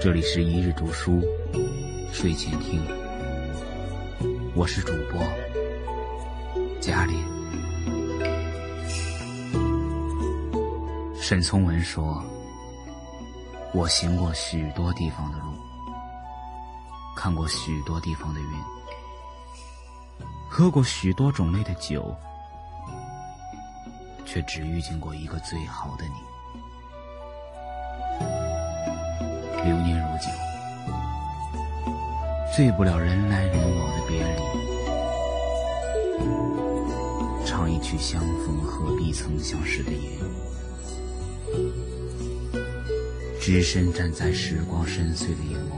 这里是一日读书睡前听，我是主播嘉林。沈从文说：“我行过许多地方的路，看过许多地方的云，喝过许多种类的酒，却只遇见过一个最好的你。”流年如酒，醉不了人来人往的别离。唱一曲相逢何必曾相识的夜，只身站在时光深邃的眼眸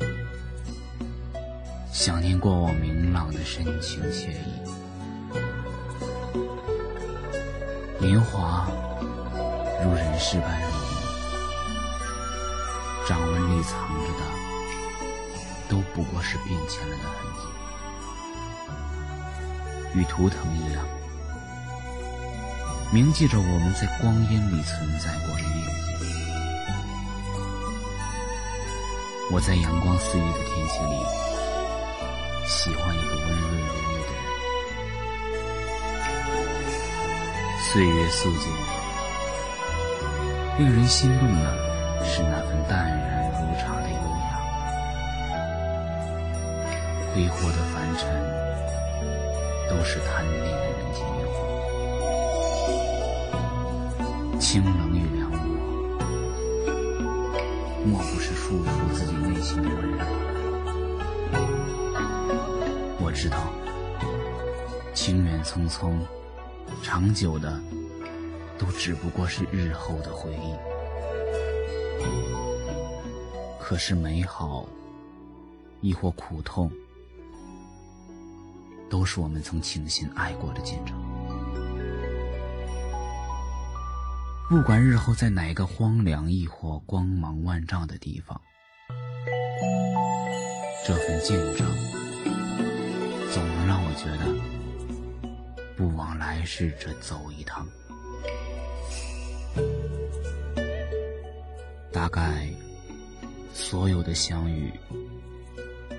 里，想念过往明朗的深情惬意。年华如人世般如。掌纹里藏着的，都不过是变迁了的痕迹，与图腾一样，铭记着我们在光阴里存在过的印记。我在阳光肆意的天气里，喜欢一个温润如玉的人。岁月素净，令人心动的。是那份淡然如茶的优雅，挥霍的凡尘都是贪恋的人间烟火。清冷与凉薄，莫不是束缚自己内心的温柔？我知道，情缘匆匆，长久的，都只不过是日后的回忆。可是美好，亦或苦痛，都是我们曾倾心爱过的见证。不管日后在哪个荒凉亦或光芒万丈的地方，这份见证，总能让我觉得，不枉来世这走一趟。大概。所有的相遇，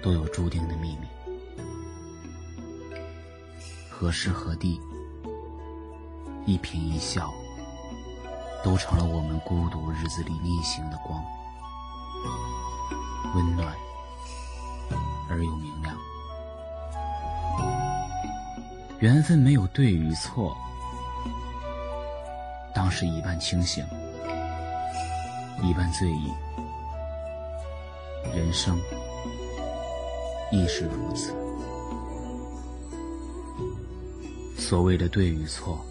都有注定的秘密。何时何地，一颦一笑，都成了我们孤独日子里逆行的光，温暖而又明亮。缘分没有对与错，当时一半清醒，一半醉意。人生亦是如此。所谓的对与错，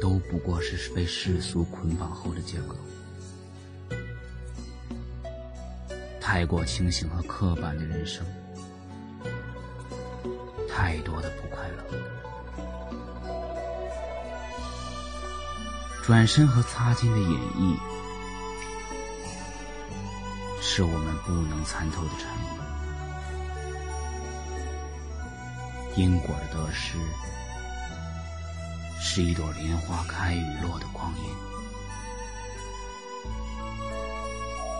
都不过是被世俗捆绑后的结果。太过清醒和刻板的人生，太多的不快乐。转身和擦肩的演绎。是我们不能参透的禅意。因果的得失，是一朵莲花开与落的光阴；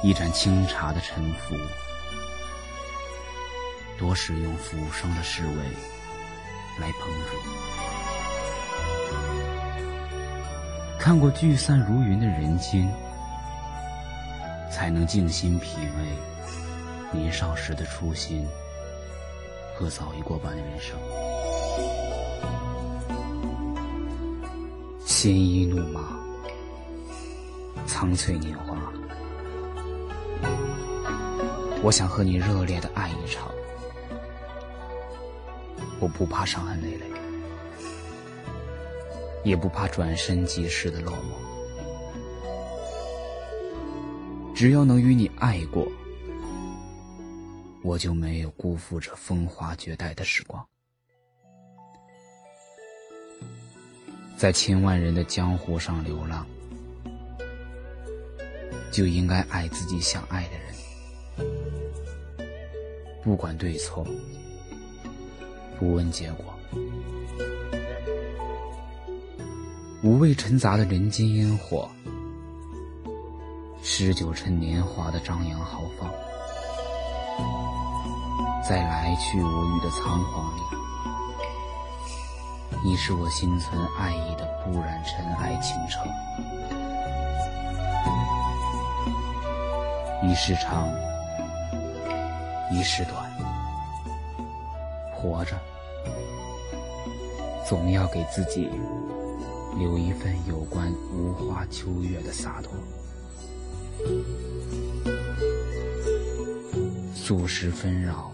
一盏清茶的沉浮，多是用浮生的侍卫来烹煮。看过聚散如云的人间。才能静心品味年少时的初心和早已过半的人生。鲜衣怒马，苍翠年华，我想和你热烈的爱一场。我不怕伤痕累累，也不怕转身即逝的落寞。只要能与你爱过，我就没有辜负这风华绝代的时光。在千万人的江湖上流浪，就应该爱自己想爱的人，不管对错，不问结果，无畏尘杂的人间烟火。十九趁年华的张扬豪放，在来去无余的仓皇里，你是我心存爱意的不染尘埃倾城。一世长，一世短，活着总要给自己留一份有关无花秋月的洒脱。俗世纷扰，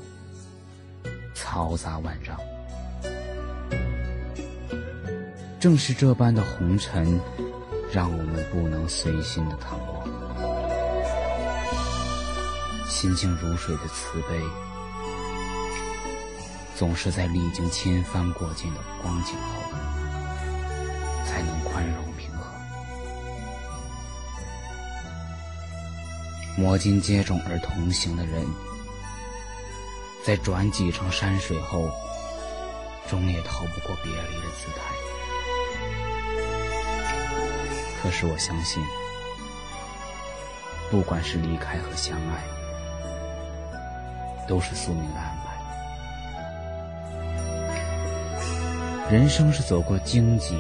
嘈杂万丈，正是这般的红尘，让我们不能随心的淌过。心静如水的慈悲，总是在历经千帆过尽的光景后，摩肩接踵而同行的人，在转几程山水后，终也逃不过别离的姿态。可是我相信，不管是离开和相爱，都是宿命的安排。人生是走过荆棘，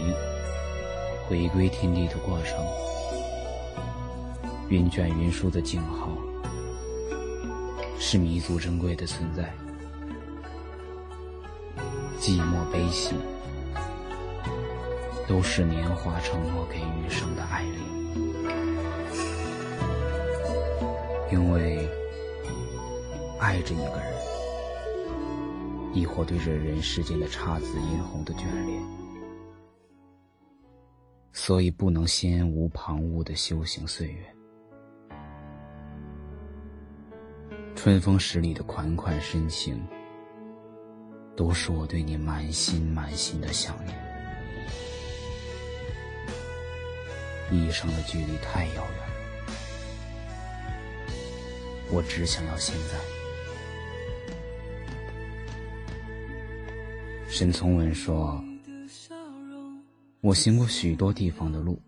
回归天地的过程。云卷云舒的静好，是弥足珍贵的存在；寂寞悲喜，都是年华承诺给余生的爱恋。因为爱着一个人，亦或对着人世间的姹紫嫣红的眷恋，所以不能心无旁骛的修行岁月。春风十里的款款深情，都是我对你满心满心的想念。一生的距离太遥远，我只想要现在。沈从文说：“我行过许多地方的路，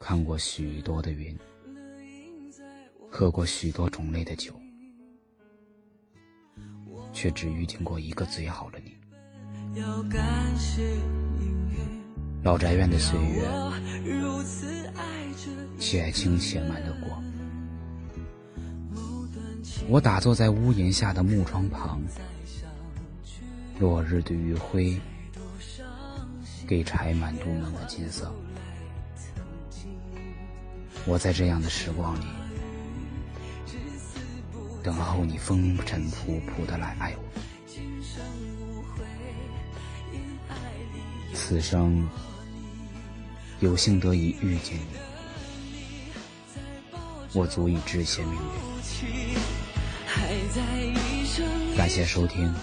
看过许多的云。”喝过许多种类的酒，却只遇见过一个最好的你。老宅院的岁月，且轻且慢的过。我打坐在屋檐下的木窗旁，落日的余晖，给柴满镀满了金色。我在这样的时光里。等候你风尘仆仆的来爱我，此生有幸得以遇见你，我足以致谢命运。感谢收听，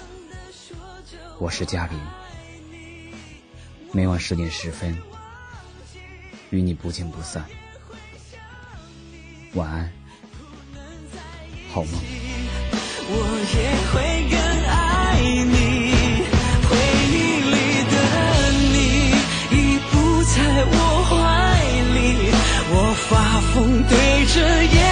我是嘉林，每晚十点十分与你不见不散，晚安。好梦？我也会更爱你，回忆里的你已不在我怀里，我发疯对着夜。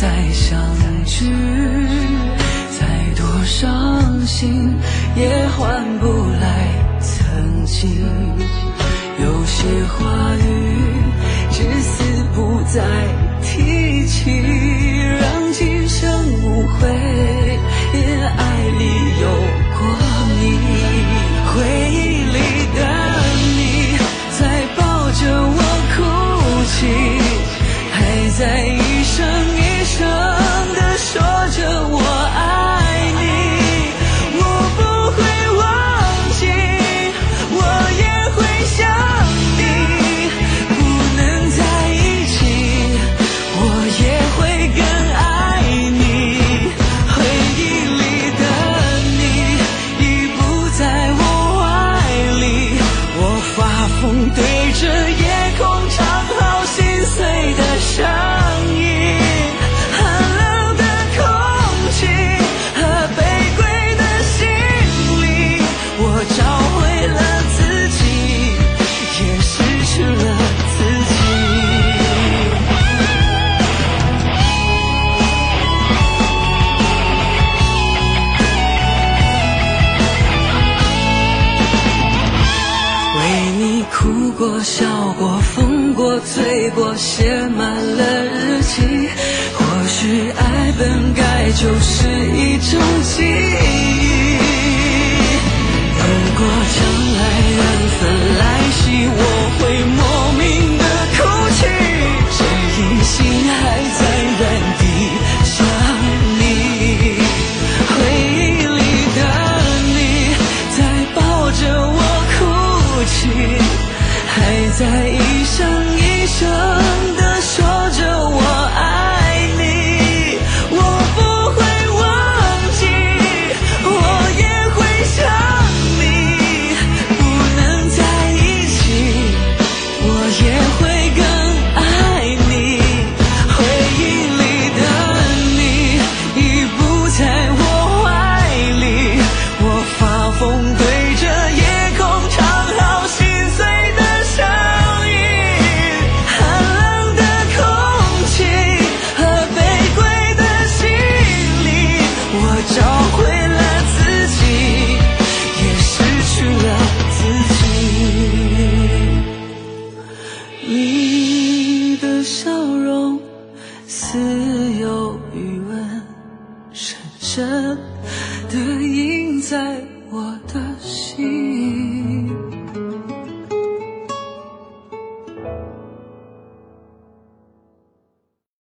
再相聚，再多伤心也换不来曾经。有些话语至死不再提起，让今生无悔，也爱里有哭过笑过疯过醉过写满了日记或许爱本该就是一种记忆。如果将来缘分来